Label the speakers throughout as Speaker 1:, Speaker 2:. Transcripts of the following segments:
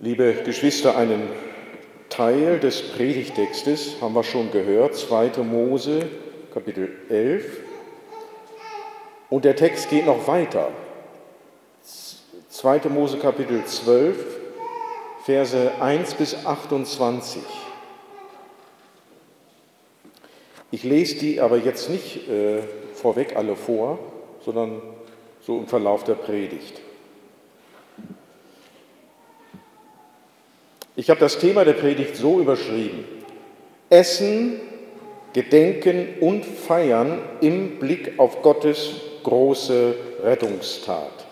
Speaker 1: Liebe Geschwister, einen Teil des Predigtextes haben wir schon gehört, 2. Mose, Kapitel 11. Und der Text geht noch weiter. 2. Mose, Kapitel 12, Verse 1 bis 28. Ich lese die aber jetzt nicht äh, vorweg alle vor, sondern so im Verlauf der Predigt. Ich habe das Thema der Predigt so überschrieben. Essen, Gedenken und Feiern im Blick auf Gottes große Rettungstat.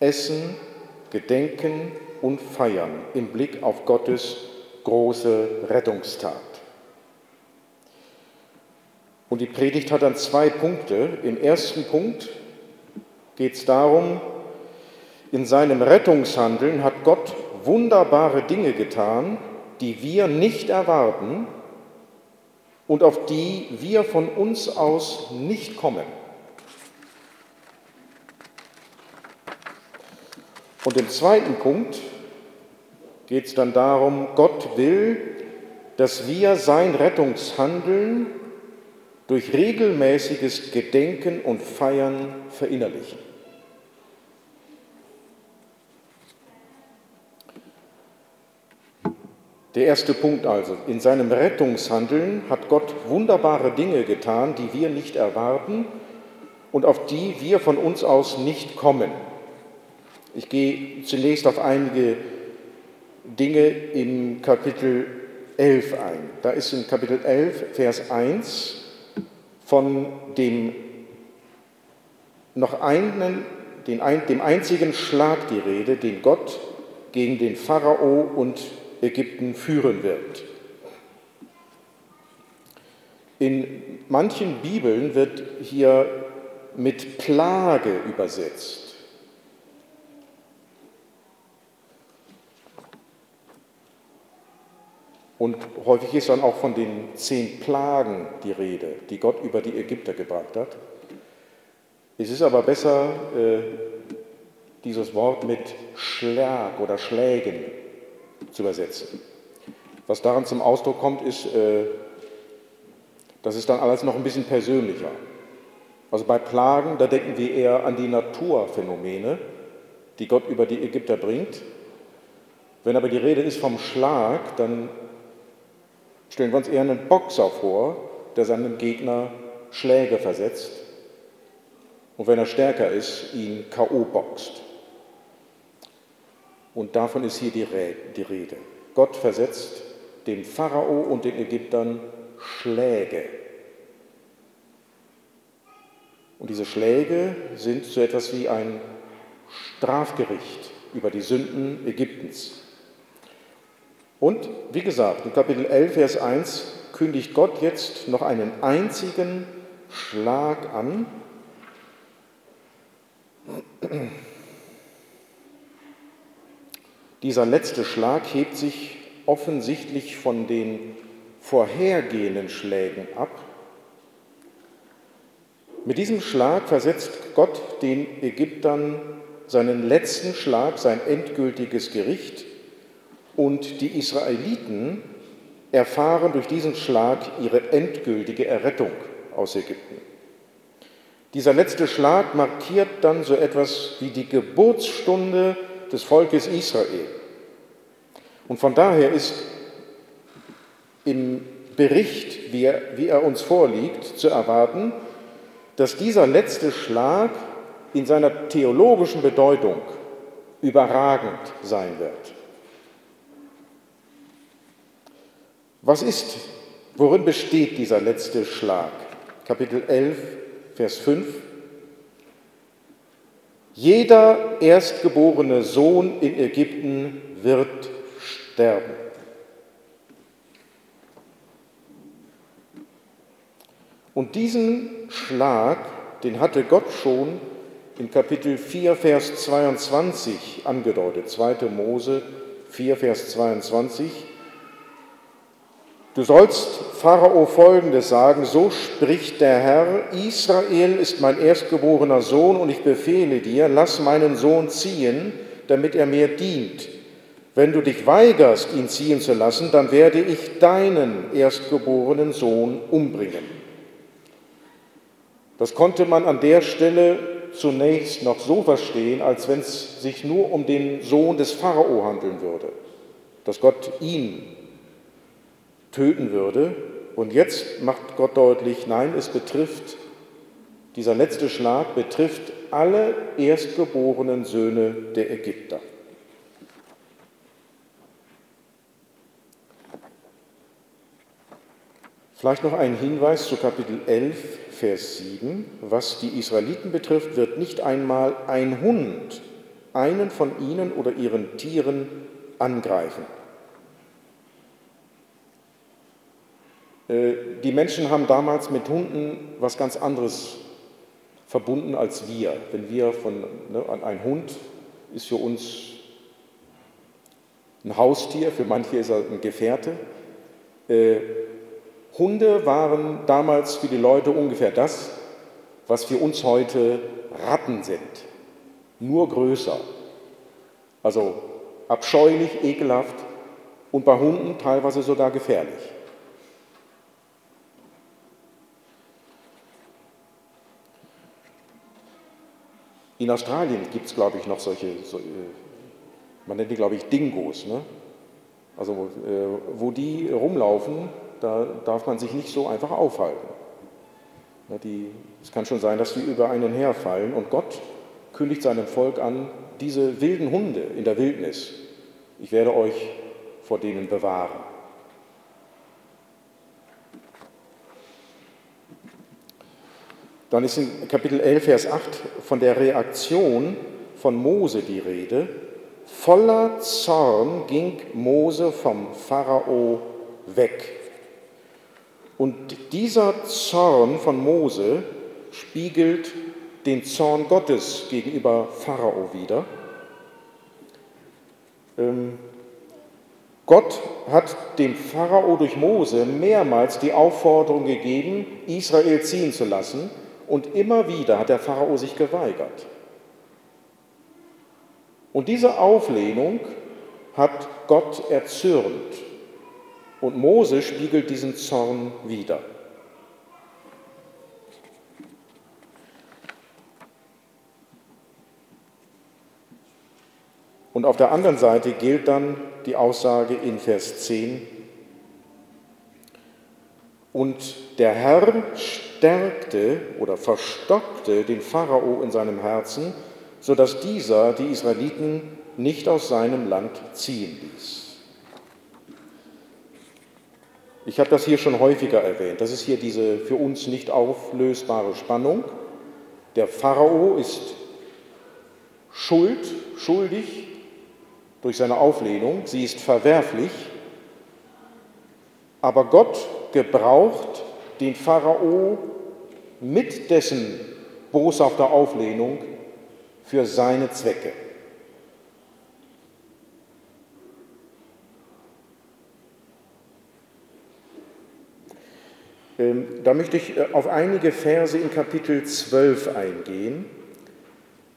Speaker 1: Essen, Gedenken und Feiern im Blick auf Gottes große Rettungstat. Und die Predigt hat dann zwei Punkte. Im ersten Punkt geht es darum, in seinem Rettungshandeln hat Gott wunderbare Dinge getan, die wir nicht erwarten und auf die wir von uns aus nicht kommen. Und im zweiten Punkt geht es dann darum, Gott will, dass wir sein Rettungshandeln durch regelmäßiges Gedenken und Feiern verinnerlichen. Der erste Punkt also. In seinem Rettungshandeln hat Gott wunderbare Dinge getan, die wir nicht erwarten und auf die wir von uns aus nicht kommen. Ich gehe zunächst auf einige Dinge im Kapitel 11 ein. Da ist in Kapitel 11, Vers 1 von dem noch einen, den, dem einzigen Schlag die Rede, den Gott gegen den Pharao und Ägypten führen wird. In manchen Bibeln wird hier mit Plage übersetzt. Und häufig ist dann auch von den zehn Plagen die Rede, die Gott über die Ägypter gebracht hat. Es ist aber besser, äh, dieses Wort mit Schlag oder Schlägen zu übersetzen. Was daran zum Ausdruck kommt, ist, äh, das ist dann alles noch ein bisschen persönlicher. Also bei Plagen, da denken wir eher an die Naturphänomene, die Gott über die Ägypter bringt. Wenn aber die Rede ist vom Schlag, dann stellen wir uns eher einen Boxer vor, der seinem Gegner Schläge versetzt und wenn er stärker ist, ihn K.O. boxt. Und davon ist hier die Rede. Gott versetzt dem Pharao und den Ägyptern Schläge. Und diese Schläge sind so etwas wie ein Strafgericht über die Sünden Ägyptens. Und wie gesagt, in Kapitel 11, Vers 1 kündigt Gott jetzt noch einen einzigen Schlag an. Dieser letzte Schlag hebt sich offensichtlich von den vorhergehenden Schlägen ab. Mit diesem Schlag versetzt Gott den Ägyptern seinen letzten Schlag, sein endgültiges Gericht und die Israeliten erfahren durch diesen Schlag ihre endgültige Errettung aus Ägypten. Dieser letzte Schlag markiert dann so etwas wie die Geburtsstunde des Volkes Israel. Und von daher ist im Bericht, wie er, wie er uns vorliegt, zu erwarten, dass dieser letzte Schlag in seiner theologischen Bedeutung überragend sein wird. Was ist, worin besteht dieser letzte Schlag? Kapitel 11, Vers 5 jeder erstgeborene Sohn in Ägypten wird sterben. Und diesen Schlag, den hatte Gott schon in Kapitel 4, Vers 22 angedeutet. 2. Mose 4, Vers 22. Du sollst Pharao folgendes sagen, so spricht der Herr, Israel ist mein erstgeborener Sohn und ich befehle dir, lass meinen Sohn ziehen, damit er mir dient. Wenn du dich weigerst, ihn ziehen zu lassen, dann werde ich deinen erstgeborenen Sohn umbringen. Das konnte man an der Stelle zunächst noch so verstehen, als wenn es sich nur um den Sohn des Pharao handeln würde, dass Gott ihn töten würde. Und jetzt macht Gott deutlich, nein, es betrifft, dieser letzte Schlag betrifft alle erstgeborenen Söhne der Ägypter. Vielleicht noch ein Hinweis zu Kapitel 11, Vers 7. Was die Israeliten betrifft, wird nicht einmal ein Hund einen von ihnen oder ihren Tieren angreifen. Die Menschen haben damals mit Hunden was ganz anderes verbunden als wir. Wenn wir von, ne, ein Hund ist für uns ein Haustier, für manche ist er ein Gefährte. Äh, Hunde waren damals für die Leute ungefähr das, was für uns heute Ratten sind, nur größer. Also abscheulich, ekelhaft und bei Hunden teilweise sogar gefährlich. In Australien gibt es, glaube ich, noch solche, so, äh, man nennt die, glaube ich, Dingos. Ne? Also äh, wo die rumlaufen, da darf man sich nicht so einfach aufhalten. Die, es kann schon sein, dass die über einen herfallen und Gott kündigt seinem Volk an, diese wilden Hunde in der Wildnis, ich werde euch vor denen bewahren. Dann ist in Kapitel 11, Vers 8 von der Reaktion von Mose die Rede. Voller Zorn ging Mose vom Pharao weg. Und dieser Zorn von Mose spiegelt den Zorn Gottes gegenüber Pharao wider. Ähm, Gott hat dem Pharao durch Mose mehrmals die Aufforderung gegeben, Israel ziehen zu lassen, und immer wieder hat der Pharao sich geweigert. Und diese Auflehnung hat Gott erzürnt. Und Mose spiegelt diesen Zorn wider. Und auf der anderen Seite gilt dann die Aussage in Vers 10, und der Herr stärkte oder verstockte den Pharao in seinem Herzen, sodass dieser die Israeliten nicht aus seinem Land ziehen ließ. Ich habe das hier schon häufiger erwähnt. Das ist hier diese für uns nicht auflösbare Spannung. Der Pharao ist schuld, schuldig durch seine Auflehnung, sie ist verwerflich, aber Gott gebraucht den Pharao mit dessen boshafter Auflehnung für seine Zwecke. Ähm, da möchte ich äh, auf einige Verse in Kapitel 12 eingehen.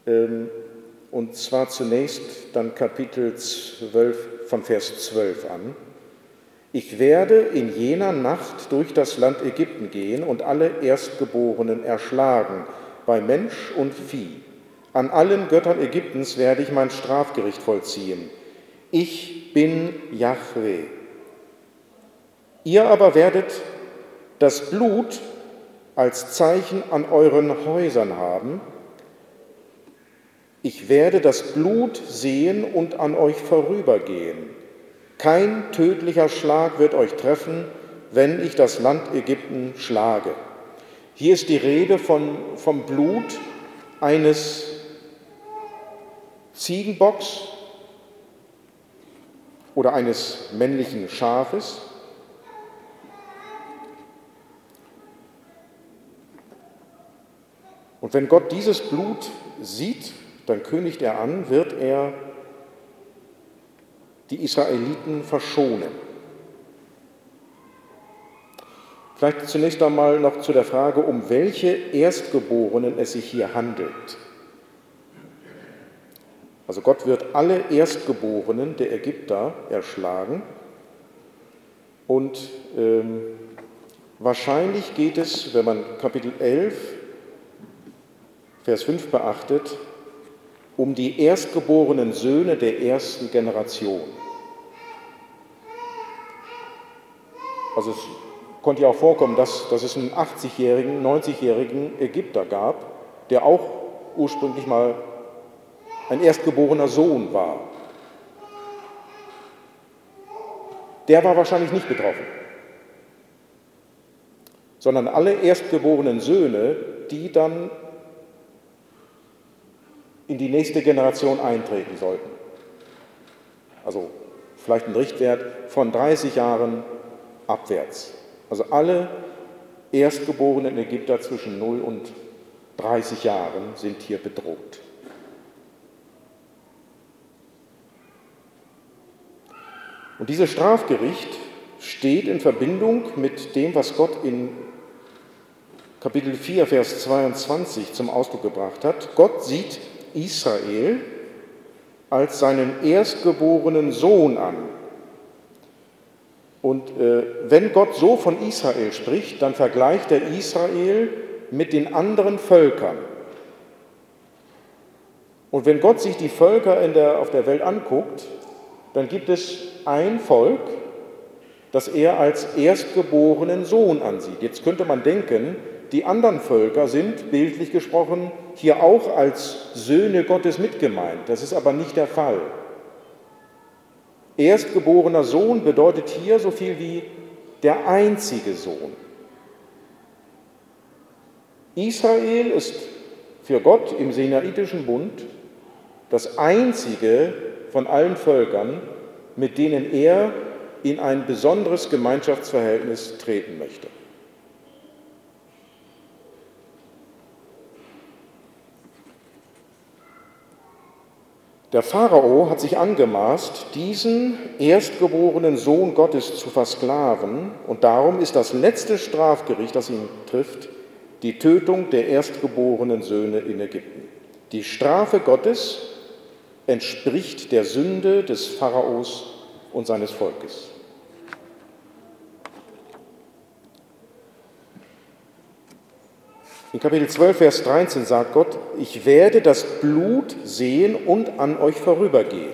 Speaker 1: Ähm, und zwar zunächst dann Kapitel 12 von Vers 12 an. Ich werde in jener Nacht durch das Land Ägypten gehen und alle Erstgeborenen erschlagen, bei Mensch und Vieh. An allen Göttern Ägyptens werde ich mein Strafgericht vollziehen. Ich bin Yahweh. Ihr aber werdet das Blut als Zeichen an euren Häusern haben. Ich werde das Blut sehen und an euch vorübergehen. Kein tödlicher Schlag wird euch treffen, wenn ich das Land Ägypten schlage. Hier ist die Rede von, vom Blut eines Ziegenbocks oder eines männlichen Schafes. Und wenn Gott dieses Blut sieht, dann kündigt er an, wird er die Israeliten verschonen. Vielleicht zunächst einmal noch zu der Frage, um welche Erstgeborenen es sich hier handelt. Also Gott wird alle Erstgeborenen der Ägypter erschlagen und ähm, wahrscheinlich geht es, wenn man Kapitel 11, Vers 5 beachtet, um die erstgeborenen Söhne der ersten Generation. Also es konnte ja auch vorkommen, dass, dass es einen 80-jährigen, 90-jährigen Ägypter gab, der auch ursprünglich mal ein erstgeborener Sohn war. Der war wahrscheinlich nicht betroffen, sondern alle erstgeborenen Söhne, die dann in die nächste Generation eintreten sollten. Also vielleicht ein Richtwert von 30 Jahren abwärts. Also alle erstgeborenen Ägypter zwischen 0 und 30 Jahren sind hier bedroht. Und dieses Strafgericht steht in Verbindung mit dem, was Gott in Kapitel 4, Vers 22 zum Ausdruck gebracht hat. Gott sieht Israel als seinen erstgeborenen Sohn an. Und äh, wenn Gott so von Israel spricht, dann vergleicht er Israel mit den anderen Völkern. Und wenn Gott sich die Völker der, auf der Welt anguckt, dann gibt es ein Volk, das er als erstgeborenen Sohn ansieht. Jetzt könnte man denken, die anderen Völker sind, bildlich gesprochen, hier auch als Söhne Gottes mitgemeint. Das ist aber nicht der Fall. Erstgeborener Sohn bedeutet hier so viel wie der einzige Sohn. Israel ist für Gott im Senaitischen Bund das einzige von allen Völkern, mit denen er in ein besonderes Gemeinschaftsverhältnis treten möchte. Der Pharao hat sich angemaßt, diesen erstgeborenen Sohn Gottes zu versklaven, und darum ist das letzte Strafgericht, das ihn trifft, die Tötung der erstgeborenen Söhne in Ägypten. Die Strafe Gottes entspricht der Sünde des Pharaos und seines Volkes. In Kapitel 12, Vers 13 sagt Gott, ich werde das Blut sehen und an euch vorübergehen.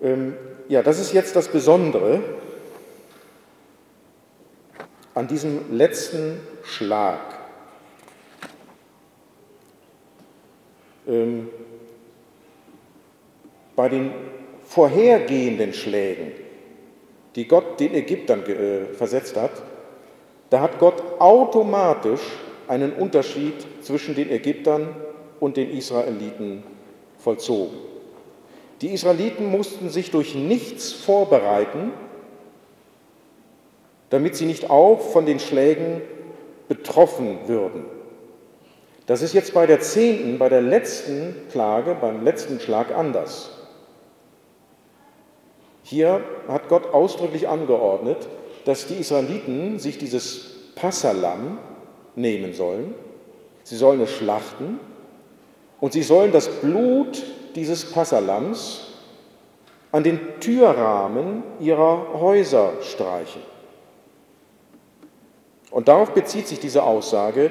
Speaker 1: Ähm, ja, das ist jetzt das Besondere an diesem letzten Schlag. Ähm, bei den vorhergehenden Schlägen, die Gott den Ägyptern äh, versetzt hat, da hat Gott automatisch einen Unterschied zwischen den Ägyptern und den Israeliten vollzogen. Die Israeliten mussten sich durch nichts vorbereiten, damit sie nicht auch von den Schlägen betroffen würden. Das ist jetzt bei der zehnten, bei der letzten Klage, beim letzten Schlag anders. Hier hat Gott ausdrücklich angeordnet, dass die Israeliten sich dieses Passalam nehmen sollen. Sie sollen es schlachten und sie sollen das Blut dieses Passalams an den Türrahmen ihrer Häuser streichen. Und darauf bezieht sich diese Aussage,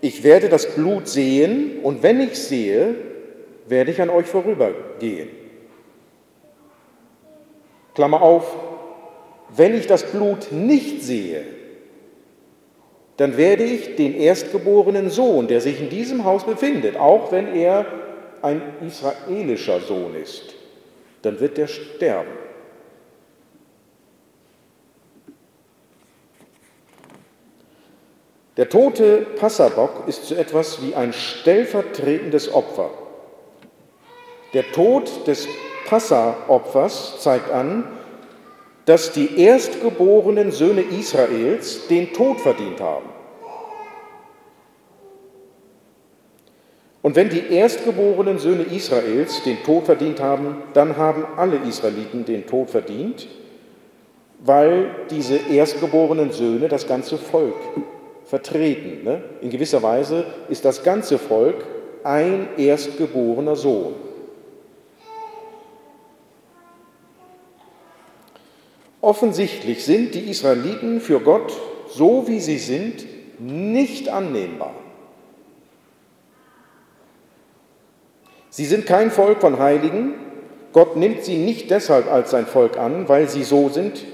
Speaker 1: ich werde das Blut sehen und wenn ich sehe, werde ich an euch vorübergehen. Klammer auf, wenn ich das Blut nicht sehe, dann werde ich den erstgeborenen Sohn, der sich in diesem Haus befindet, auch wenn er ein israelischer Sohn ist, dann wird er sterben. Der tote Passabock ist so etwas wie ein stellvertretendes Opfer. Der Tod des Passaopfers zeigt an, dass die erstgeborenen Söhne Israels den Tod verdient haben. Und wenn die erstgeborenen Söhne Israels den Tod verdient haben, dann haben alle Israeliten den Tod verdient, weil diese erstgeborenen Söhne das ganze Volk vertreten. Ne? In gewisser Weise ist das ganze Volk ein erstgeborener Sohn. Offensichtlich sind die Israeliten für Gott, so wie sie sind, nicht annehmbar. Sie sind kein Volk von Heiligen. Gott nimmt sie nicht deshalb als sein Volk an, weil sie so sind,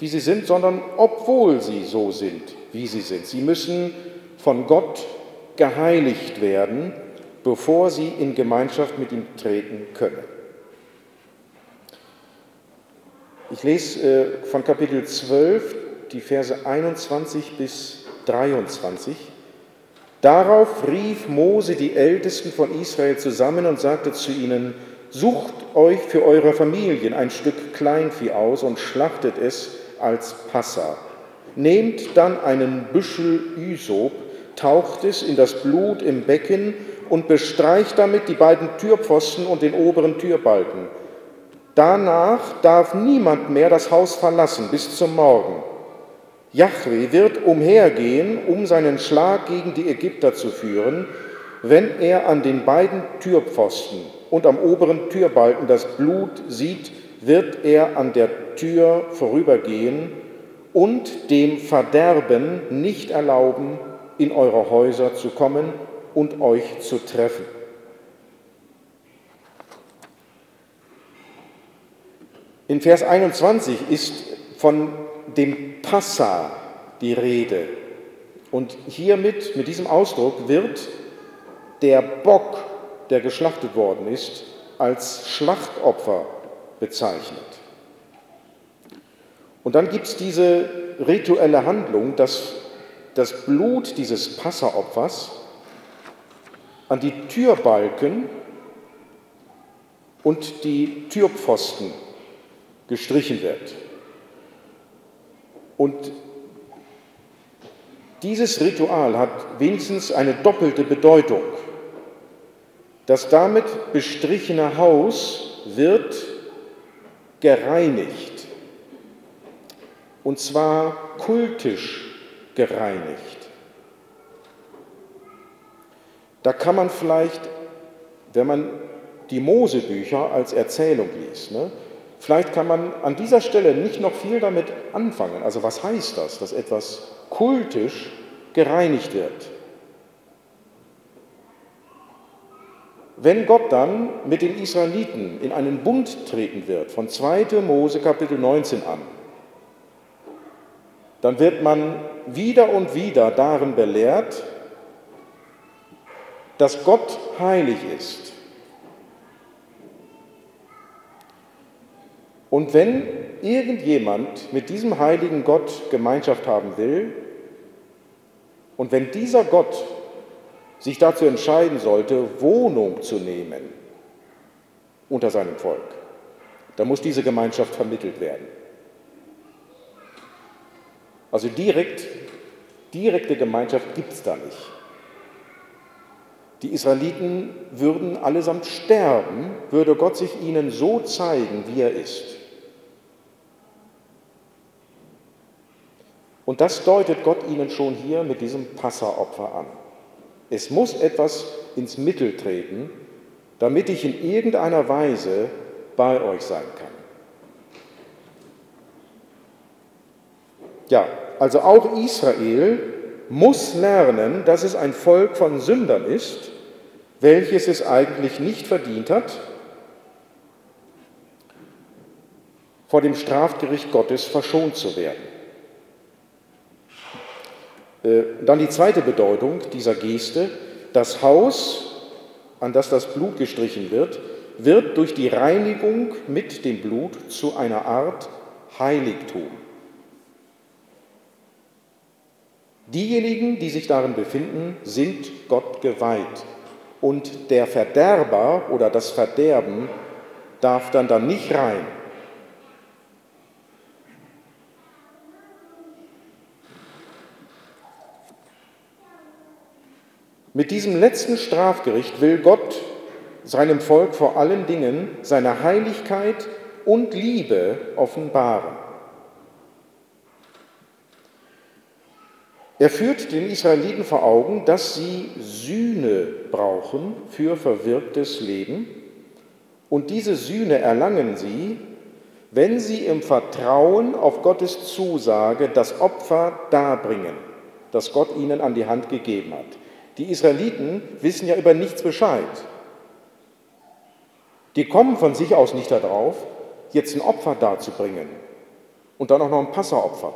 Speaker 1: wie sie sind, sondern obwohl sie so sind, wie sie sind. Sie müssen von Gott geheiligt werden, bevor sie in Gemeinschaft mit ihm treten können. Ich lese äh, von Kapitel 12 die Verse 21 bis 23. Darauf rief Mose die Ältesten von Israel zusammen und sagte zu ihnen, Sucht euch für eure Familien ein Stück Kleinvieh aus und schlachtet es als Passa. Nehmt dann einen Büschel Ysop, taucht es in das Blut im Becken und bestreicht damit die beiden Türpfosten und den oberen Türbalken. Danach darf niemand mehr das Haus verlassen bis zum Morgen. Jahwe wird umhergehen, um seinen Schlag gegen die Ägypter zu führen, wenn er an den beiden Türpfosten und am oberen Türbalken das Blut sieht, wird er an der Tür vorübergehen und dem Verderben nicht erlauben, in eure Häuser zu kommen und euch zu treffen. In Vers 21 ist von dem Passa die Rede. Und hiermit, mit diesem Ausdruck, wird der Bock, der geschlachtet worden ist, als Schlachtopfer bezeichnet. Und dann gibt es diese rituelle Handlung, dass das Blut dieses Passaopfers an die Türbalken und die Türpfosten gestrichen wird. Und dieses Ritual hat wenigstens eine doppelte Bedeutung. Das damit bestrichene Haus wird gereinigt, und zwar kultisch gereinigt. Da kann man vielleicht, wenn man die Mosebücher als Erzählung liest, ne, vielleicht kann man an dieser Stelle nicht noch viel damit anfangen. Also was heißt das, dass etwas kultisch gereinigt wird? Wenn Gott dann mit den Israeliten in einen Bund treten wird, von 2. Mose Kapitel 19 an, dann wird man wieder und wieder darin belehrt, dass Gott heilig ist. Und wenn irgendjemand mit diesem heiligen Gott Gemeinschaft haben will, und wenn dieser Gott sich dazu entscheiden sollte, Wohnung zu nehmen unter seinem Volk, dann muss diese Gemeinschaft vermittelt werden. Also direkt, direkte Gemeinschaft gibt es da nicht. Die Israeliten würden allesamt sterben, würde Gott sich ihnen so zeigen, wie er ist. Und das deutet Gott ihnen schon hier mit diesem Passaopfer an. Es muss etwas ins Mittel treten, damit ich in irgendeiner Weise bei euch sein kann. Ja, also auch Israel muss lernen, dass es ein Volk von Sündern ist, welches es eigentlich nicht verdient hat, vor dem Strafgericht Gottes verschont zu werden. Äh, dann die zweite Bedeutung dieser Geste. Das Haus, an das das Blut gestrichen wird, wird durch die Reinigung mit dem Blut zu einer Art Heiligtum. Diejenigen, die sich darin befinden, sind Gott geweiht. Und der Verderber oder das Verderben darf dann da nicht rein. Mit diesem letzten Strafgericht will Gott seinem Volk vor allen Dingen seine Heiligkeit und Liebe offenbaren. Er führt den Israeliten vor Augen, dass sie Sühne brauchen für verwirktes Leben. Und diese Sühne erlangen sie, wenn sie im Vertrauen auf Gottes Zusage das Opfer darbringen, das Gott ihnen an die Hand gegeben hat. Die Israeliten wissen ja über nichts Bescheid. Die kommen von sich aus nicht darauf, jetzt ein Opfer darzubringen und dann auch noch ein Passeropfer.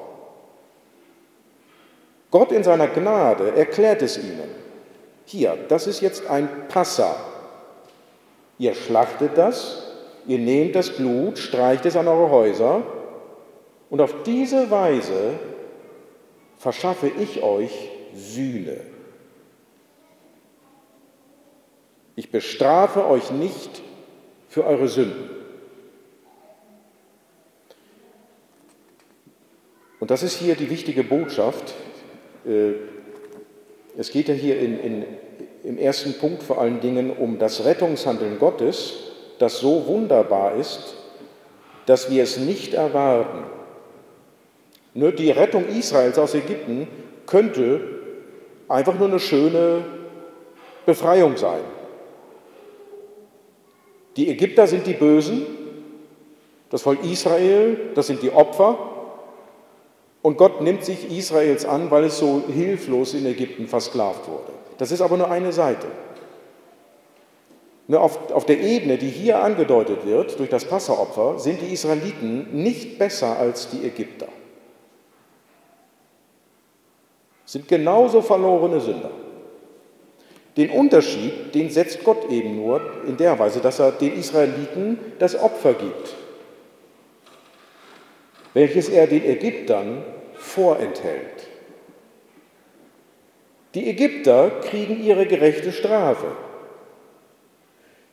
Speaker 1: Gott in seiner Gnade erklärt es ihnen. Hier, das ist jetzt ein Passa. Ihr schlachtet das, ihr nehmt das Blut, streicht es an eure Häuser und auf diese Weise verschaffe ich euch Sühne. Ich bestrafe euch nicht für eure Sünden. Und das ist hier die wichtige Botschaft, äh, es geht ja hier in, in, im ersten Punkt vor allen Dingen um das Rettungshandeln Gottes, das so wunderbar ist, dass wir es nicht erwarten. Nur die Rettung Israels aus Ägypten könnte einfach nur eine schöne Befreiung sein. Die Ägypter sind die Bösen, das Volk Israel, das sind die Opfer, und Gott nimmt sich Israels an, weil es so hilflos in Ägypten versklavt wurde. Das ist aber nur eine Seite. Nur auf, auf der Ebene, die hier angedeutet wird durch das Passeropfer, sind die Israeliten nicht besser als die Ägypter. Sind genauso verlorene Sünder. Den Unterschied, den setzt Gott eben nur in der Weise, dass er den Israeliten das Opfer gibt welches er den Ägyptern vorenthält. Die Ägypter kriegen ihre gerechte Strafe.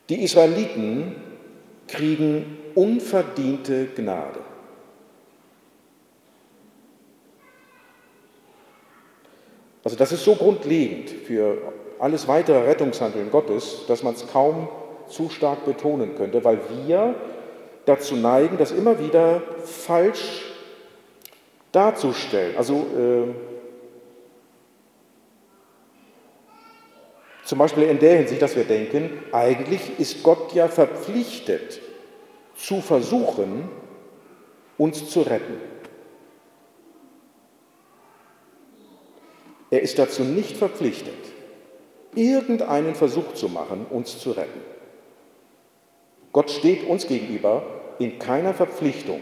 Speaker 1: Die Israeliten kriegen unverdiente Gnade. Also das ist so grundlegend für alles weitere Rettungshandeln Gottes, dass man es kaum zu stark betonen könnte, weil wir dazu neigen, das immer wieder falsch darzustellen. Also äh, zum Beispiel in der Hinsicht, dass wir denken, eigentlich ist Gott ja verpflichtet zu versuchen, uns zu retten. Er ist dazu nicht verpflichtet, irgendeinen Versuch zu machen, uns zu retten. Gott steht uns gegenüber in keiner Verpflichtung.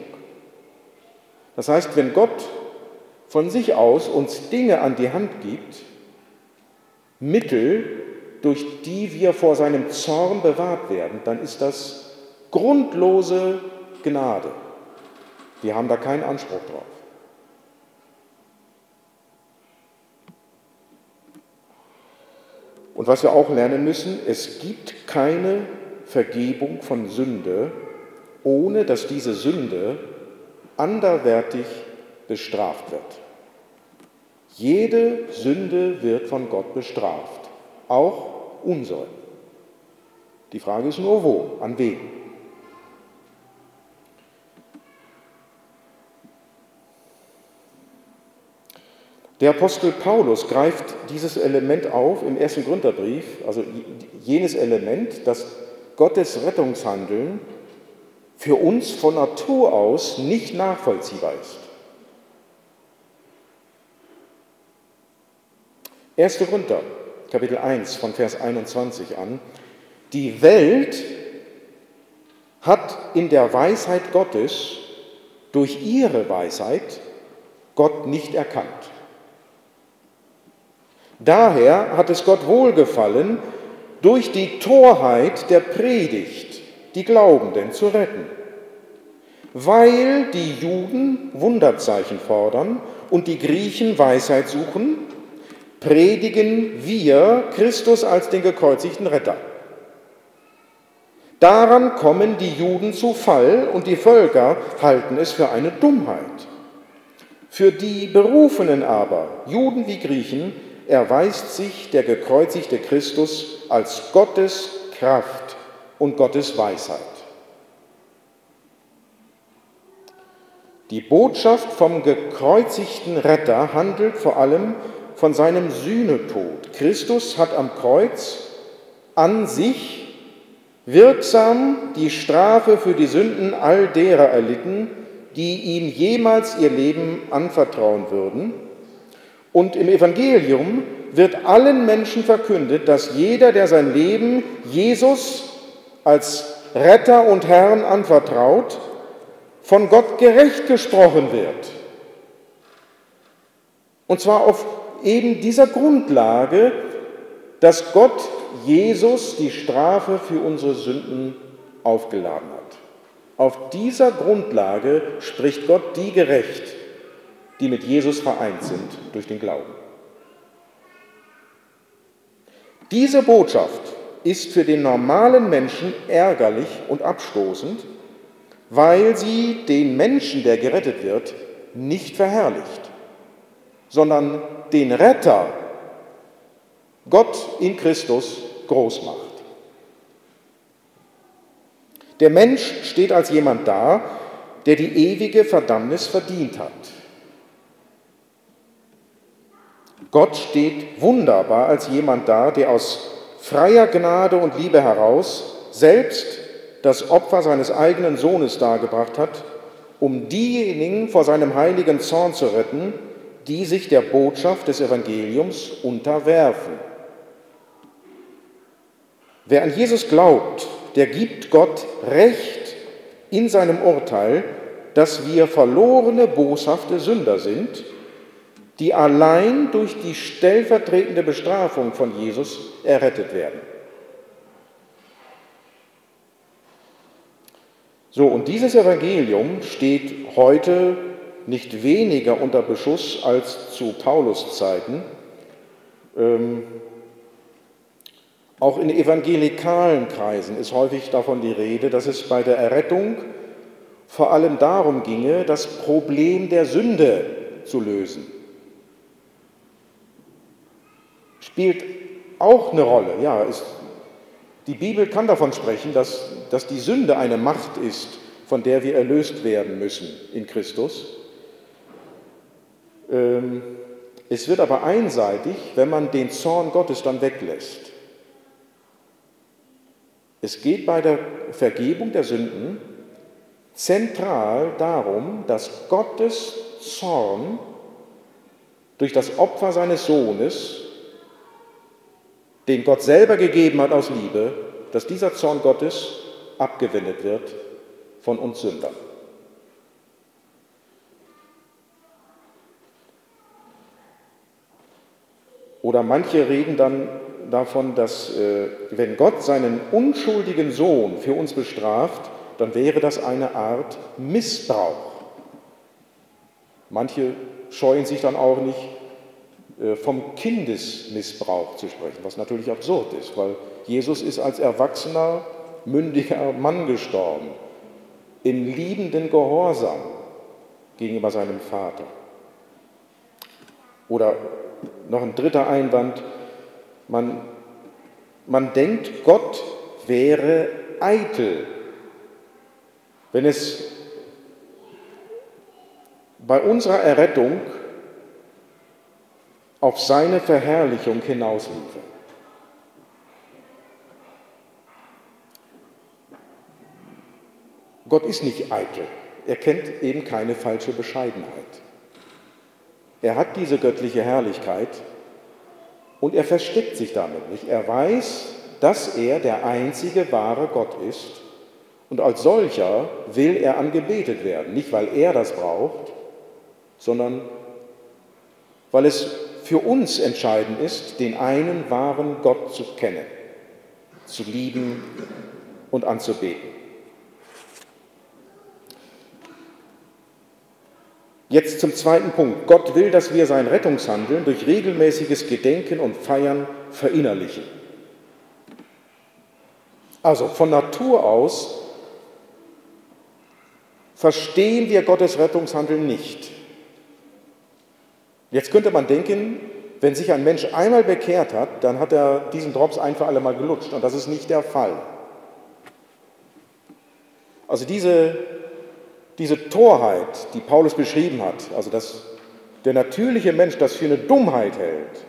Speaker 1: Das heißt, wenn Gott von sich aus uns Dinge an die Hand gibt, Mittel, durch die wir vor seinem Zorn bewahrt werden, dann ist das grundlose Gnade. Wir haben da keinen Anspruch drauf. Und was wir auch lernen müssen, es gibt keine Vergebung von Sünde, ohne dass diese Sünde anderwertig bestraft wird. Jede Sünde wird von Gott bestraft, auch Unsoll. Die Frage ist nur wo, an wen. Der Apostel Paulus greift dieses Element auf im ersten Gründerbrief, also jenes Element, das Gottes Rettungshandeln für uns von Natur aus nicht nachvollziehbar ist. 1. Korinther, Kapitel 1 von Vers 21 an. Die Welt hat in der Weisheit Gottes durch ihre Weisheit Gott nicht erkannt. Daher hat es Gott wohlgefallen, durch die Torheit der Predigt die Glaubenden zu retten. Weil die Juden Wunderzeichen fordern und die Griechen Weisheit suchen, predigen wir Christus als den gekreuzigten Retter. Daran kommen die Juden zu Fall und die Völker halten es für eine Dummheit. Für die Berufenen aber, Juden wie Griechen, erweist sich der gekreuzigte Christus als Gottes Kraft und Gottes Weisheit. Die Botschaft vom gekreuzigten Retter handelt vor allem von seinem Sühnetod. Christus hat am Kreuz an sich wirksam die Strafe für die Sünden all derer erlitten, die ihm jemals ihr Leben anvertrauen würden. Und im Evangelium wird allen Menschen verkündet, dass jeder, der sein Leben Jesus als Retter und Herrn anvertraut, von Gott gerecht gesprochen wird. Und zwar auf eben dieser Grundlage, dass Gott Jesus die Strafe für unsere Sünden aufgeladen hat. Auf dieser Grundlage spricht Gott die gerecht, die mit Jesus vereint sind durch den Glauben. Diese Botschaft ist für den normalen Menschen ärgerlich und abstoßend, weil sie den Menschen, der gerettet wird, nicht verherrlicht, sondern den Retter, Gott in Christus, groß macht. Der Mensch steht als jemand da, der die ewige Verdammnis verdient hat. Gott steht wunderbar als jemand da, der aus freier Gnade und Liebe heraus selbst das Opfer seines eigenen Sohnes dargebracht hat, um diejenigen vor seinem heiligen Zorn zu retten, die sich der Botschaft des Evangeliums unterwerfen. Wer an Jesus glaubt, der gibt Gott Recht in seinem Urteil, dass wir verlorene, boshafte Sünder sind, die allein durch die stellvertretende Bestrafung von Jesus errettet werden. So, und dieses Evangelium steht heute nicht weniger unter Beschuss als zu Paulus Zeiten. Ähm, auch in evangelikalen Kreisen ist häufig davon die Rede, dass es bei der Errettung vor allem darum ginge, das Problem der Sünde zu lösen. Spielt auch eine Rolle. Ja, ist, die Bibel kann davon sprechen, dass, dass die Sünde eine Macht ist, von der wir erlöst werden müssen in Christus. Ähm, es wird aber einseitig, wenn man den Zorn Gottes dann weglässt. Es geht bei der Vergebung der Sünden zentral darum, dass Gottes Zorn durch das Opfer seines Sohnes, den Gott selber gegeben hat aus Liebe, dass dieser Zorn Gottes abgewendet wird von uns Sündern. Oder manche reden dann davon, dass äh, wenn Gott seinen unschuldigen Sohn für uns bestraft, dann wäre das eine Art Missbrauch. Manche scheuen sich dann auch nicht, vom Kindesmissbrauch zu sprechen, was natürlich absurd ist, weil Jesus ist als erwachsener, mündiger Mann gestorben, im liebenden Gehorsam gegenüber seinem Vater. Oder noch ein dritter Einwand, man, man denkt, Gott wäre eitel, wenn es bei unserer Errettung auf seine Verherrlichung hinausliefe. Gott ist nicht eitel. Er kennt eben keine falsche Bescheidenheit. Er hat diese göttliche Herrlichkeit und er versteckt sich damit nicht. Er weiß, dass er der einzige wahre Gott ist und als solcher will er angebetet werden. Nicht, weil er das braucht, sondern weil es für uns entscheidend ist, den einen wahren Gott zu kennen, zu lieben und anzubeten. Jetzt zum zweiten Punkt. Gott will, dass wir sein Rettungshandeln durch regelmäßiges Gedenken und Feiern verinnerlichen. Also von Natur aus verstehen wir Gottes Rettungshandeln nicht. Jetzt könnte man denken, wenn sich ein Mensch einmal bekehrt hat, dann hat er diesen Drops ein für alle Mal gelutscht. Und das ist nicht der Fall. Also diese diese Torheit, die Paulus beschrieben hat, also dass, der natürliche Mensch das für eine Dummheit hält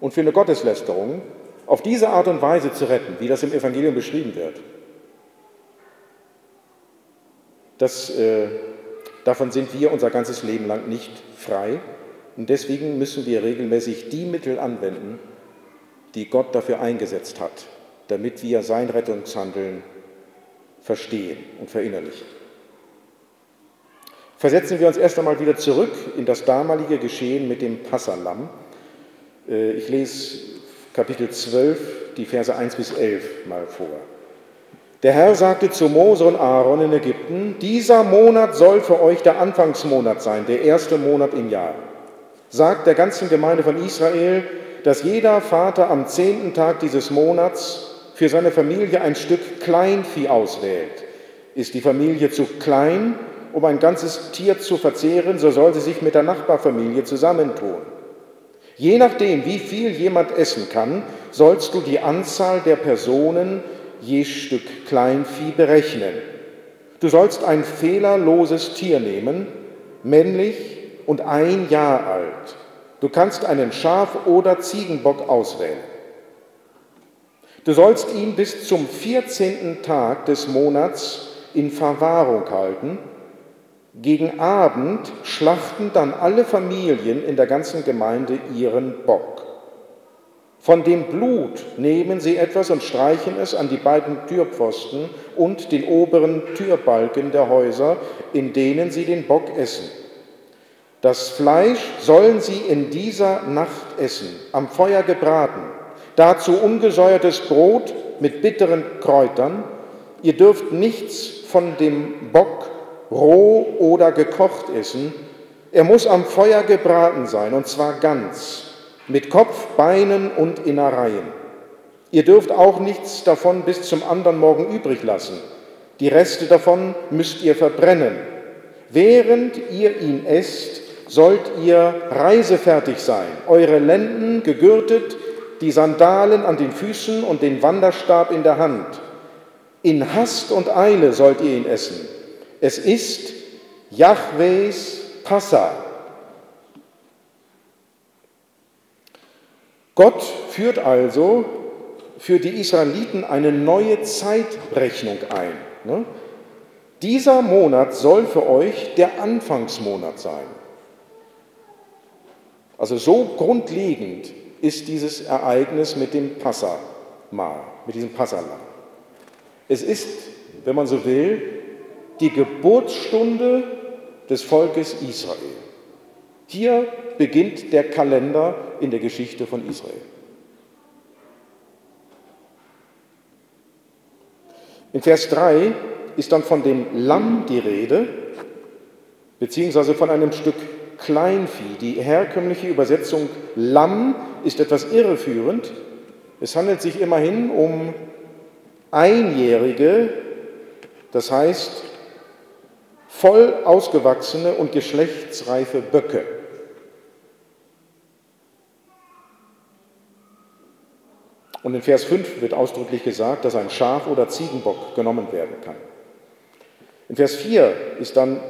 Speaker 1: und für eine Gotteslästerung, auf diese Art und Weise zu retten, wie das im Evangelium beschrieben wird, das, äh, davon sind wir unser ganzes Leben lang nicht frei. Und deswegen müssen wir regelmäßig die Mittel anwenden, die Gott dafür eingesetzt hat, damit wir sein Rettungshandeln verstehen und verinnerlichen. Versetzen wir uns erst einmal wieder zurück in das damalige Geschehen mit dem Passalam. Äh, ich lese Kapitel 12, die Verse 1 bis 11 mal vor. Der Herr sagte zu Mose und Aaron in Ägypten, dieser Monat soll für euch der Anfangsmonat sein, der erste Monat im Jahr. Sagt der ganzen Gemeinde von Israel, dass jeder Vater am zehnten Tag dieses Monats für seine Familie ein Stück Kleinvieh auswählt. Ist die Familie zu klein, um ein ganzes Tier zu verzehren, so soll sie sich mit der Nachbarfamilie zusammentun. Je nachdem, wie viel jemand essen kann, sollst du die Anzahl der Personen je Stück Kleinvieh berechnen. Du sollst ein fehlerloses Tier nehmen, männlich und ein Jahr alt. Du kannst einen Schaf- oder Ziegenbock auswählen. Du sollst ihn bis zum 14. Tag des Monats in Verwahrung halten gegen Abend schlachten dann alle Familien in der ganzen Gemeinde ihren Bock. Von dem Blut nehmen sie etwas und streichen es an die beiden Türpfosten und den oberen Türbalken der Häuser, in denen sie den Bock essen. Das Fleisch sollen sie in dieser Nacht essen, am Feuer gebraten, dazu ungesäuertes Brot mit bitteren Kräutern. Ihr dürft nichts von dem Bock roh oder gekocht essen. Er muss am Feuer gebraten sein, und zwar ganz, mit Kopf, Beinen und Innereien. Ihr dürft auch nichts davon bis zum anderen Morgen übrig lassen. Die Reste davon müsst ihr verbrennen. Während ihr ihn esst, sollt ihr reisefertig sein, eure Lenden gegürtet, die Sandalen an den Füßen und den Wanderstab in der Hand. In Hast und Eile sollt ihr ihn essen es ist Jahwes Passa. Gott führt also für die Israeliten eine neue Zeitrechnung ein. Ne? Dieser Monat soll für euch der Anfangsmonat sein. Also so grundlegend ist dieses Ereignis mit dem Passamal, mit diesem Passalam. Es ist, wenn man so will, die Geburtsstunde des Volkes Israel. Hier beginnt der Kalender in der Geschichte von Israel. In Vers 3 ist dann von dem Lamm die Rede, beziehungsweise von einem Stück Kleinvieh. Die herkömmliche Übersetzung Lamm ist etwas irreführend. Es handelt sich immerhin um einjährige, das heißt voll ausgewachsene und geschlechtsreife Böcke. Und in Vers 5 wird ausdrücklich gesagt, dass ein Schaf oder Ziegenbock genommen werden kann. In Vers 4 ist dann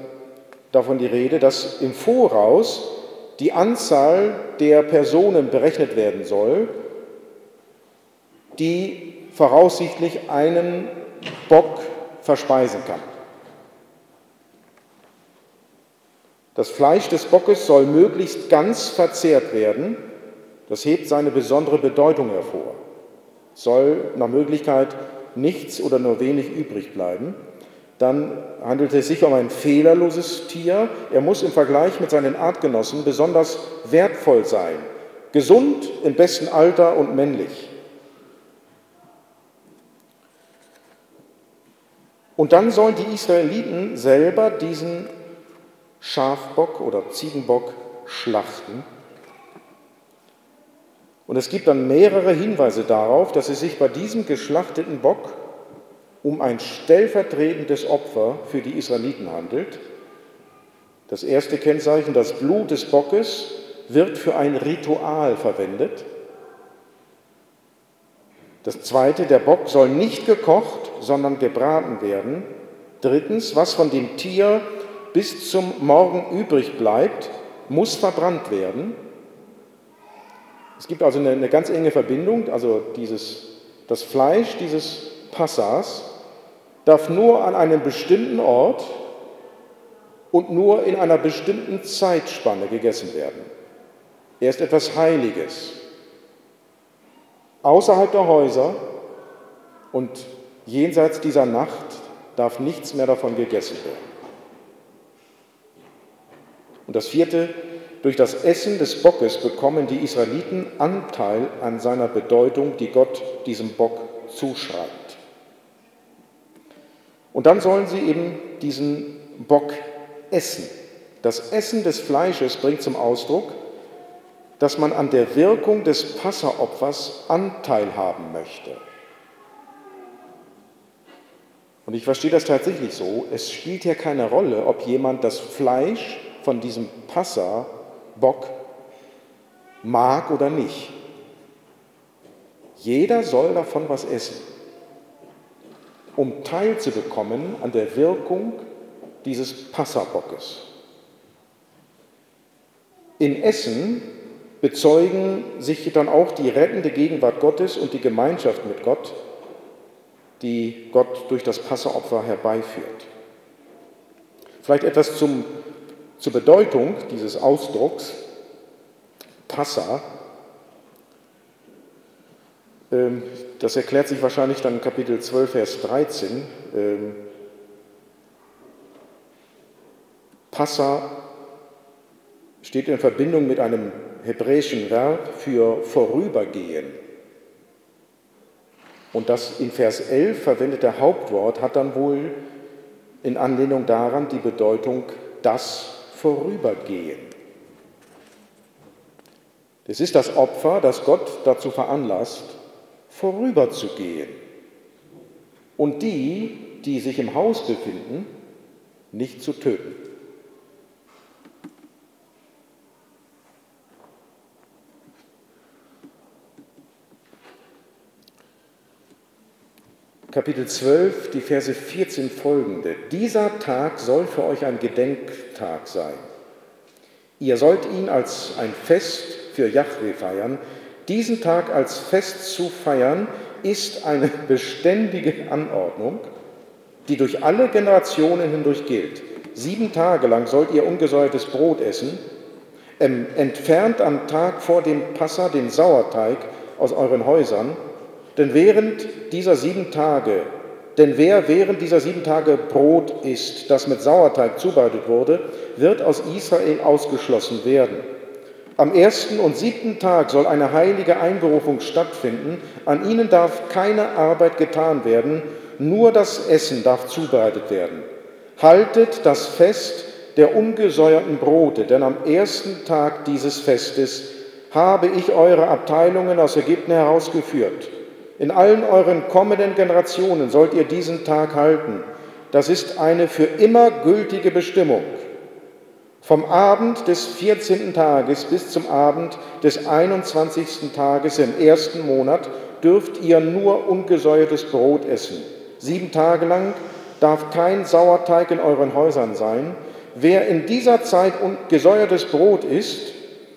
Speaker 1: davon die Rede, dass im Voraus die Anzahl der Personen berechnet werden soll, die voraussichtlich einen Bock verspeisen kann. Das Fleisch des Bockes soll möglichst ganz verzehrt werden. Das hebt seine besondere Bedeutung hervor. Soll nach Möglichkeit nichts oder nur wenig übrig bleiben. Dann handelt es sich um ein fehlerloses Tier. Er muss im Vergleich mit seinen Artgenossen besonders wertvoll sein. Gesund, im besten Alter und männlich. Und dann sollen die Israeliten selber diesen Schafbock oder Ziegenbock schlachten. Und es gibt dann mehrere Hinweise darauf, dass es sich bei diesem geschlachteten Bock um ein stellvertretendes Opfer für die Israeliten handelt. Das erste Kennzeichen, das Blut des Bockes wird für ein Ritual verwendet. Das zweite, der Bock soll nicht gekocht, sondern gebraten werden. Drittens, was von dem Tier bis zum Morgen übrig bleibt, muss verbrannt werden. Es gibt also eine, eine ganz enge Verbindung, also dieses, das Fleisch dieses Passas darf nur an einem bestimmten Ort und nur in einer bestimmten Zeitspanne gegessen werden. Er ist etwas Heiliges. Außerhalb der Häuser und jenseits dieser Nacht darf nichts mehr davon gegessen werden. Und das vierte, durch das Essen des Bockes bekommen die Israeliten Anteil an seiner Bedeutung, die Gott diesem Bock zuschreibt. Und dann sollen sie eben diesen Bock essen. Das Essen des Fleisches bringt zum Ausdruck, dass man an der Wirkung des Passaopfers Anteil haben möchte. Und ich verstehe das tatsächlich so, es spielt hier keine Rolle, ob jemand das Fleisch von diesem Passa-Bock mag oder nicht. Jeder soll davon was essen, um teilzubekommen an der Wirkung dieses Passabockes. In Essen bezeugen sich dann auch die rettende Gegenwart Gottes und die Gemeinschaft mit Gott, die Gott durch das Passaopfer herbeiführt. Vielleicht etwas zum, zur Bedeutung dieses Ausdrucks Passa. Ähm, das erklärt sich wahrscheinlich dann in Kapitel 12, Vers 13. Ähm, Passa steht in Verbindung mit einem hebräischen Verb für vorübergehen. Und das in Vers 11 verwendete Hauptwort hat dann wohl in Anlehnung daran die Bedeutung das Vorübergehen. Es ist das Opfer, das Gott dazu veranlasst, vorüberzugehen. Und die, die sich im Haus befinden, nicht zu töten. Kapitel 12, die Verse 14 folgende. Dieser Tag soll für euch ein Gedenktag sein. Ihr sollt ihn als ein Fest für Yahweh feiern. Diesen Tag als Fest zu feiern, ist eine beständige Anordnung, die durch alle Generationen hindurch gilt. Sieben Tage lang sollt ihr ungesäuertes Brot essen. Ähm, entfernt am Tag vor dem Passa den Sauerteig aus euren Häusern denn während dieser sieben Tage, denn wer während dieser sieben Tage Brot isst, das mit Sauerteig zubereitet wurde, wird aus Israel ausgeschlossen werden. Am ersten und siebten Tag soll eine heilige Einberufung stattfinden. An ihnen darf keine Arbeit getan werden, nur das Essen darf zubereitet werden. Haltet das Fest der ungesäuerten Brote, denn am ersten Tag dieses Festes habe ich eure Abteilungen aus Ägypten herausgeführt. In allen euren kommenden Generationen sollt ihr diesen Tag halten. Das ist eine für immer gültige Bestimmung. Vom Abend des 14. Tages bis zum Abend des 21. Tages im ersten Monat dürft ihr nur ungesäuertes Brot essen. Sieben Tage lang darf kein Sauerteig in euren Häusern sein. Wer in dieser Zeit gesäuertes Brot isst,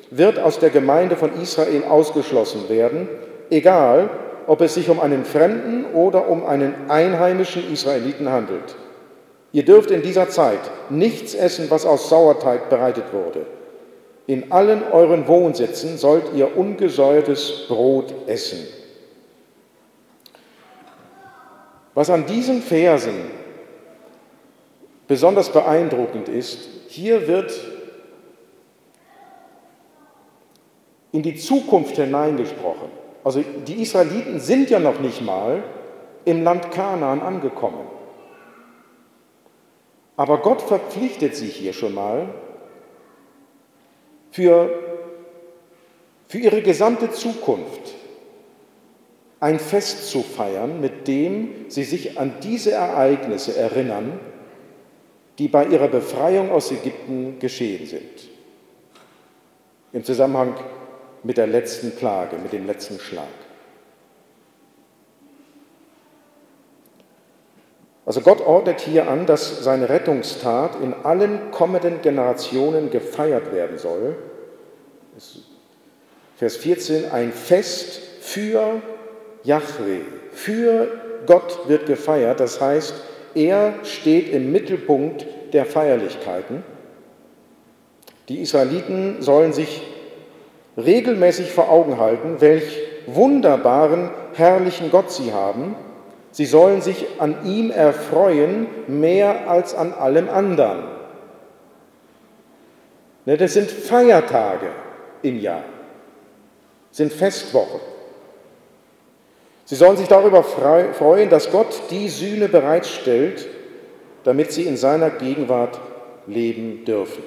Speaker 1: wird aus der Gemeinde von Israel ausgeschlossen werden, egal ob es sich um einen Fremden oder um einen einheimischen Israeliten handelt. Ihr dürft in dieser Zeit nichts essen, was aus Sauerteig bereitet wurde. In allen euren Wohnsitzen sollt ihr ungesäuertes Brot essen. Was an diesen Versen besonders beeindruckend ist, hier wird in die Zukunft hineingesprochen. Also die Israeliten sind ja noch nicht mal im Land Kanaan angekommen. Aber Gott verpflichtet sich hier schon mal für, für ihre gesamte Zukunft ein Fest zu feiern, mit dem sie sich an diese Ereignisse erinnern, die bei ihrer Befreiung aus Ägypten geschehen sind. Im Zusammenhang mit der letzten Plage, mit dem letzten Schlag. Also Gott ordnet hier an, dass seine Rettungstat in allen kommenden Generationen gefeiert werden soll. Vers 14, ein Fest für Yahweh, für Gott wird gefeiert. Das heißt, er steht im Mittelpunkt der Feierlichkeiten. Die Israeliten sollen sich regelmäßig vor Augen halten, welch wunderbaren, herrlichen Gott sie haben Sie sollen sich an ihm erfreuen mehr als an allem anderen. Ne, das sind Feiertage im Jahr, sind Festwochen. Sie sollen sich darüber freuen, dass Gott die Sühne bereitstellt, damit sie in seiner Gegenwart leben dürfen.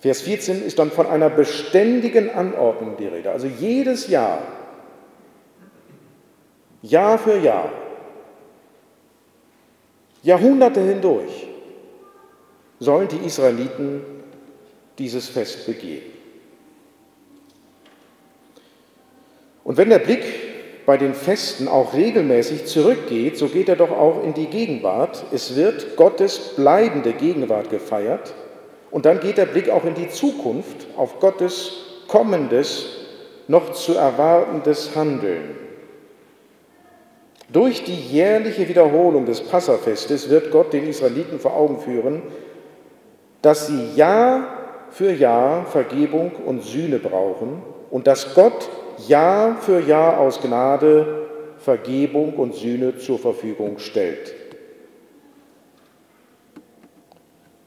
Speaker 1: Vers 14 ist dann von einer beständigen Anordnung die Rede. Also jedes Jahr Jahr für Jahr, Jahrhunderte hindurch, sollen die Israeliten dieses Fest begehen. Und wenn der Blick bei den Festen auch regelmäßig zurückgeht, so geht er doch auch in die Gegenwart. Es wird Gottes bleibende Gegenwart gefeiert und dann geht der Blick auch in die Zukunft auf Gottes kommendes, noch zu erwartendes Handeln. Durch die jährliche Wiederholung des Passafestes wird Gott den Israeliten vor Augen führen, dass sie Jahr für Jahr Vergebung und Sühne brauchen und dass Gott Jahr für Jahr aus Gnade Vergebung und Sühne zur Verfügung stellt.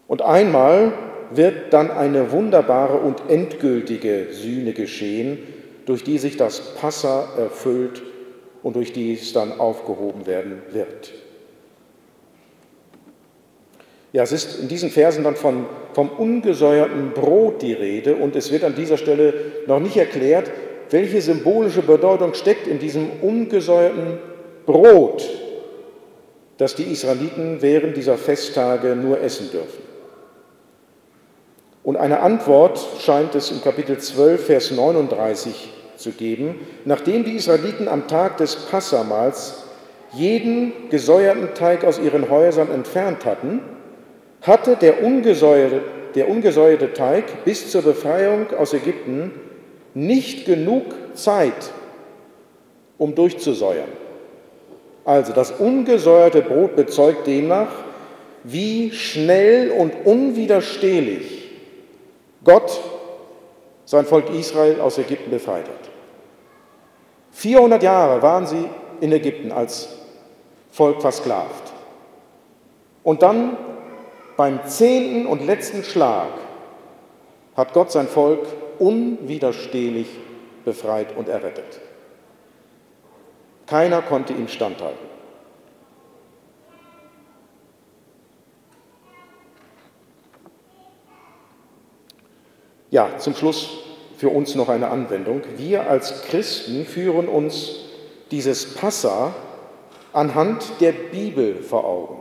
Speaker 1: Und einmal wird dann eine wunderbare und endgültige Sühne geschehen, durch die sich das Passa erfüllt und durch die es dann aufgehoben werden wird. Ja, es ist in diesen Versen dann von, vom ungesäuerten Brot die Rede und es wird an dieser Stelle noch nicht erklärt, welche symbolische Bedeutung steckt in diesem ungesäuerten Brot, das die Israeliten während dieser Festtage nur essen dürfen. Und eine Antwort scheint es im Kapitel 12, Vers 39 zu geben, nachdem die Israeliten am Tag des Passamals jeden gesäuerten Teig aus ihren Häusern entfernt hatten, hatte der ungesäuerte, der ungesäuerte Teig bis zur Befreiung aus Ägypten nicht genug Zeit, um durchzusäuern. Also das ungesäuerte Brot bezeugt demnach, wie schnell und unwiderstehlich Gott sein Volk Israel aus Ägypten befreit hat. 400 Jahre waren sie in Ägypten als Volk versklavt. Und dann beim zehnten und letzten Schlag hat Gott sein Volk unwiderstehlich befreit und errettet. Keiner konnte ihm standhalten. Ja, zum Schluss für uns noch eine Anwendung. Wir als Christen führen uns dieses Passa anhand der Bibel vor Augen.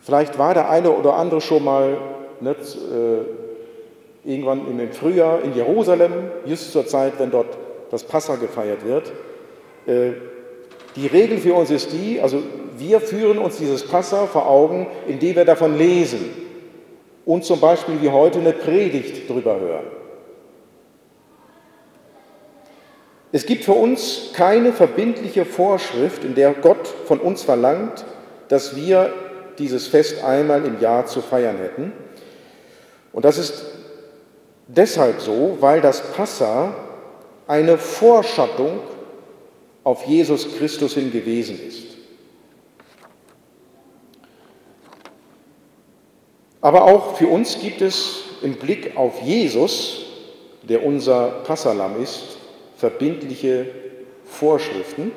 Speaker 1: Vielleicht war der eine oder andere schon mal ne, äh, irgendwann im Frühjahr in Jerusalem, just zur Zeit, wenn dort das Passa gefeiert wird. Äh, die Regel für uns ist die, also wir führen uns dieses Passa vor Augen, indem wir davon lesen und zum Beispiel wie heute eine Predigt drüber hören. Es gibt für uns keine verbindliche Vorschrift, in der Gott von uns verlangt, dass wir dieses Fest einmal im Jahr zu feiern hätten. Und das ist deshalb so, weil das Passa eine Vorschattung auf Jesus Christus hin gewesen ist. Aber auch für uns gibt es im Blick auf Jesus, der unser Passalam ist, verbindliche Vorschriften,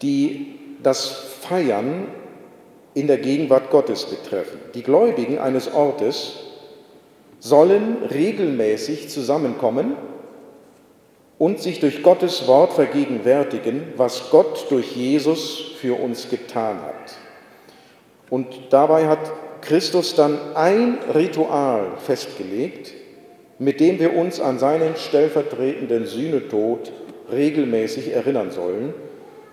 Speaker 1: die das Feiern in der Gegenwart Gottes betreffen. Die Gläubigen eines Ortes sollen regelmäßig zusammenkommen und sich durch Gottes Wort vergegenwärtigen, was Gott durch Jesus für uns getan hat. Und dabei hat Christus dann ein Ritual festgelegt, mit dem wir uns an seinen stellvertretenden Sühnetod regelmäßig erinnern sollen.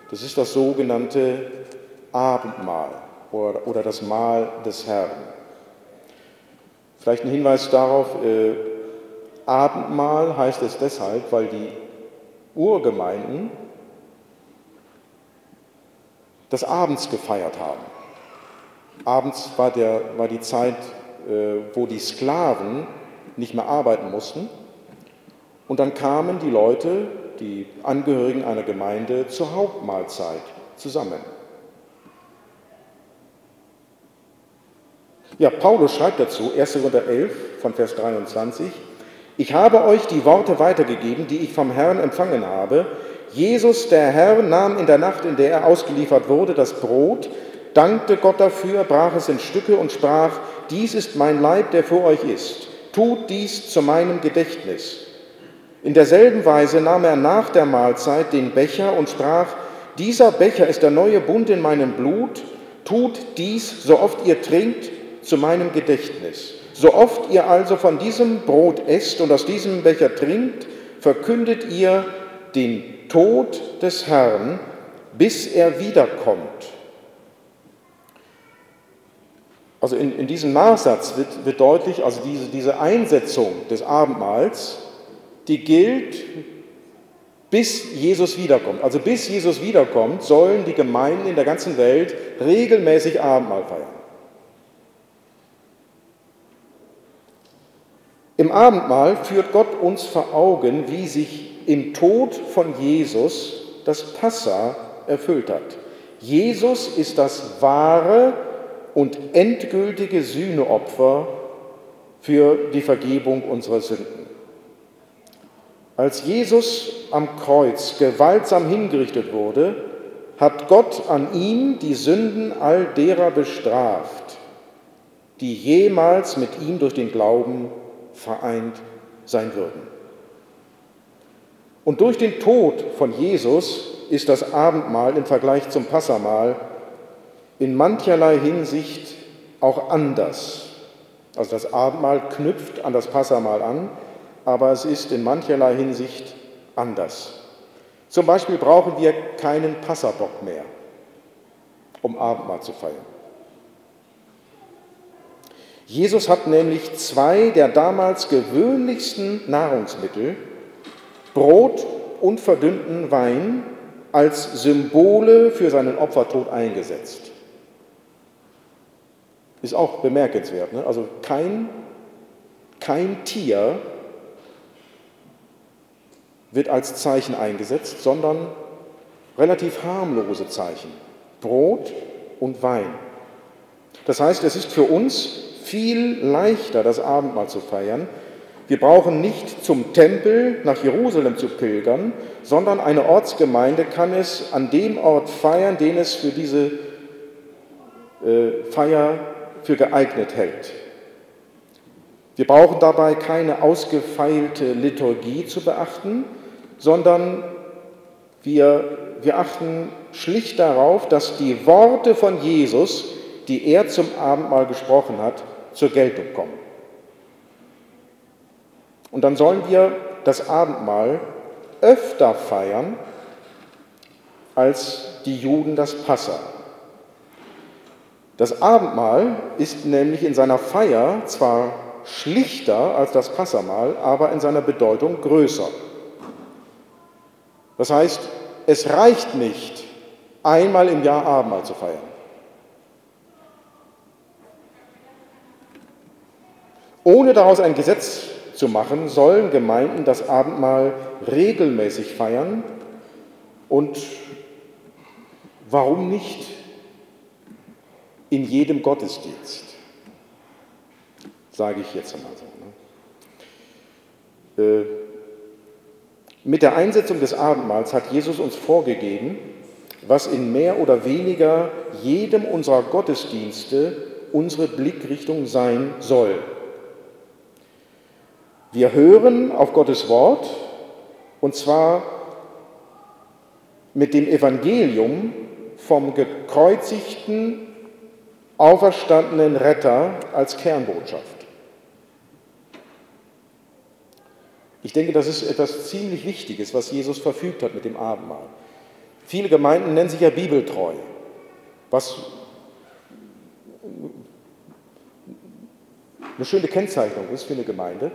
Speaker 1: Das ist das sogenannte Abendmahl oder, das Mahl des Herrn. Vielleicht ein Hinweis darauf, äh, Abendmahl heißt es deshalb, weil die Urgemeinden das Abends gefeiert haben. Abends war, der, war die Zeit, äh, wo die Sklaven nicht mehr arbeiten mussten. Und dann kamen die Leute, die Angehörigen einer Gemeinde, zur Hauptmahlzeit zusammen. Ja, Paulus schreibt dazu, 1. Korinther 11 von Vers 23, ich habe euch die Worte weitergegeben, die ich vom Herrn empfangen habe. Jesus, der Herr, nahm in der Nacht, in der er ausgeliefert wurde, das Brot, dankte Gott dafür, brach es in Stücke und sprach, dies ist mein Leib, der für euch ist. Tut dies zu meinem Gedächtnis. In derselben Weise nahm er nach der Mahlzeit den Becher und sprach, dieser Becher ist der neue Bund in meinem Blut, tut dies, so oft ihr trinkt, zu meinem Gedächtnis. So oft ihr also von diesem Brot esst und aus diesem Becher trinkt, verkündet ihr den Tod des Herrn, bis er wiederkommt. Also in, in diesem Nachsatz wird, wird deutlich, also diese, diese Einsetzung des Abendmahls, die gilt, bis Jesus wiederkommt. Also bis Jesus wiederkommt, sollen die Gemeinden in der ganzen Welt regelmäßig Abendmahl feiern. Im Abendmahl führt Gott uns vor Augen, wie sich im Tod von Jesus das Passa erfüllt hat. Jesus ist das wahre und endgültige Sühneopfer für die Vergebung unserer Sünden. Als Jesus am Kreuz gewaltsam hingerichtet wurde, hat Gott an ihm die Sünden all derer bestraft, die jemals mit ihm durch den Glauben vereint sein würden. Und durch den Tod von Jesus ist das Abendmahl im Vergleich zum Passamahl in mancherlei Hinsicht auch anders. Also das Abendmahl knüpft an das Passamahl an, aber es ist in mancherlei Hinsicht anders. Zum Beispiel brauchen wir keinen Passabock mehr, um Abendmahl zu feiern. Jesus hat nämlich zwei der damals gewöhnlichsten Nahrungsmittel, Brot und verdünnten Wein, als Symbole für seinen Opfertod eingesetzt. Ist auch bemerkenswert. Ne? Also kein, kein Tier wird als Zeichen eingesetzt, sondern relativ harmlose Zeichen. Brot und Wein. Das heißt, es ist für uns viel leichter, das Abendmahl zu feiern. Wir brauchen nicht zum Tempel nach Jerusalem zu pilgern, sondern eine Ortsgemeinde kann es an dem Ort feiern, den es für diese äh, Feier für geeignet hält. Wir brauchen dabei keine ausgefeilte Liturgie zu beachten, sondern wir, wir achten schlicht darauf, dass die Worte von Jesus, die er zum Abendmahl gesprochen hat, zur Geltung kommen. Und dann sollen wir das Abendmahl öfter feiern als die Juden das Passa. Das Abendmahl ist nämlich in seiner Feier zwar schlichter als das Passamahl, aber in seiner Bedeutung größer. Das heißt, es reicht nicht, einmal im Jahr Abendmahl zu feiern. Ohne daraus ein Gesetz zu machen, sollen Gemeinden das Abendmahl regelmäßig feiern und warum nicht in jedem Gottesdienst, sage ich jetzt einmal so. Ne? Äh, mit der Einsetzung des Abendmahls hat Jesus uns vorgegeben, was in mehr oder weniger jedem unserer Gottesdienste unsere Blickrichtung sein soll. Wir hören auf Gottes Wort und zwar mit dem Evangelium vom gekreuzigten, auferstandenen Retter als Kernbotschaft. Ich denke, das ist etwas ziemlich Wichtiges, was Jesus verfügt hat mit dem Abendmahl. Viele Gemeinden nennen sich ja bibeltreu, was eine schöne Kennzeichnung ist für eine Gemeinde.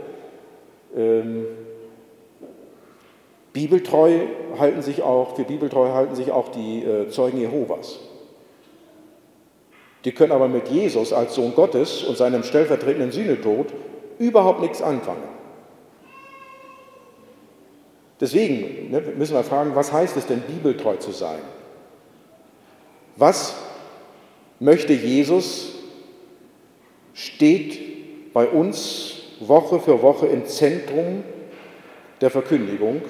Speaker 1: Ähm, bibeltreu halten sich auch, für bibeltreu halten sich auch die äh, Zeugen Jehovas. Die können aber mit Jesus als Sohn Gottes und seinem stellvertretenden Sühnetod überhaupt nichts anfangen. Deswegen ne, müssen wir fragen, was heißt es denn, bibeltreu zu sein? Was möchte Jesus, steht bei uns Woche für Woche im Zentrum der Verkündigung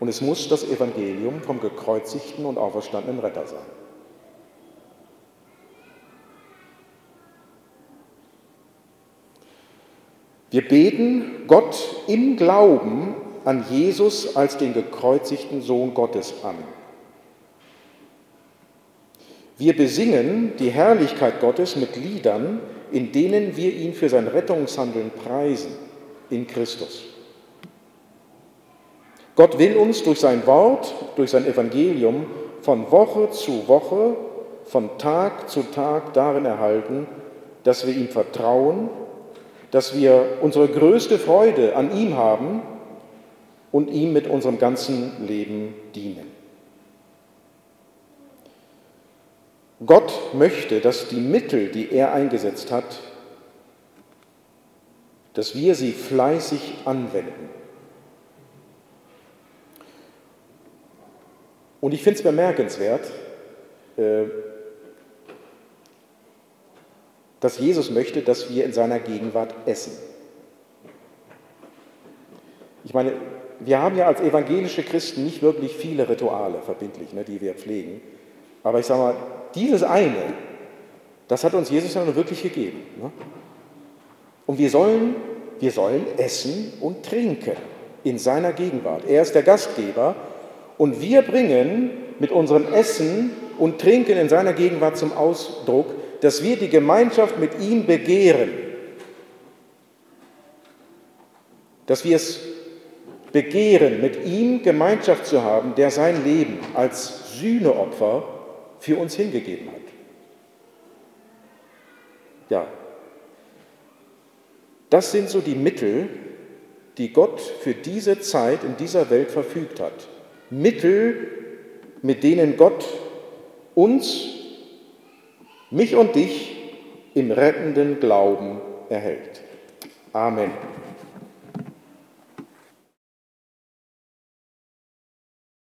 Speaker 1: und es muss das Evangelium vom gekreuzigten und auferstandenen Retter sein. Wir beten Gott im Glauben an Jesus als den gekreuzigten Sohn Gottes an. Wir besingen die Herrlichkeit Gottes mit Liedern, in denen wir ihn für sein Rettungshandeln preisen in Christus. Gott will uns durch sein Wort, durch sein Evangelium von Woche zu Woche, von Tag zu Tag darin erhalten, dass wir ihm vertrauen, dass wir unsere größte Freude an ihm haben und ihm mit unserem ganzen Leben dienen. Gott möchte, dass die Mittel, die er eingesetzt hat, dass wir sie fleißig anwenden. Und ich finde es bemerkenswert, äh, dass Jesus möchte, dass wir in seiner Gegenwart essen. Ich meine, wir haben ja als evangelische Christen nicht wirklich viele Rituale verbindlich, ne, die wir pflegen. Aber ich sage mal, dieses eine, das hat uns Jesus ja nur wirklich gegeben. Ne? Und wir sollen, wir sollen essen und trinken in seiner Gegenwart. Er ist der Gastgeber und wir bringen mit unserem Essen und Trinken in seiner Gegenwart zum Ausdruck, dass wir die Gemeinschaft mit ihm begehren, dass wir es begehren, mit ihm Gemeinschaft zu haben, der sein Leben als Sühneopfer für uns hingegeben hat. Ja, das sind so die Mittel, die Gott für diese Zeit in dieser Welt verfügt hat. Mittel, mit denen Gott uns, mich und dich im rettenden Glauben erhält. Amen.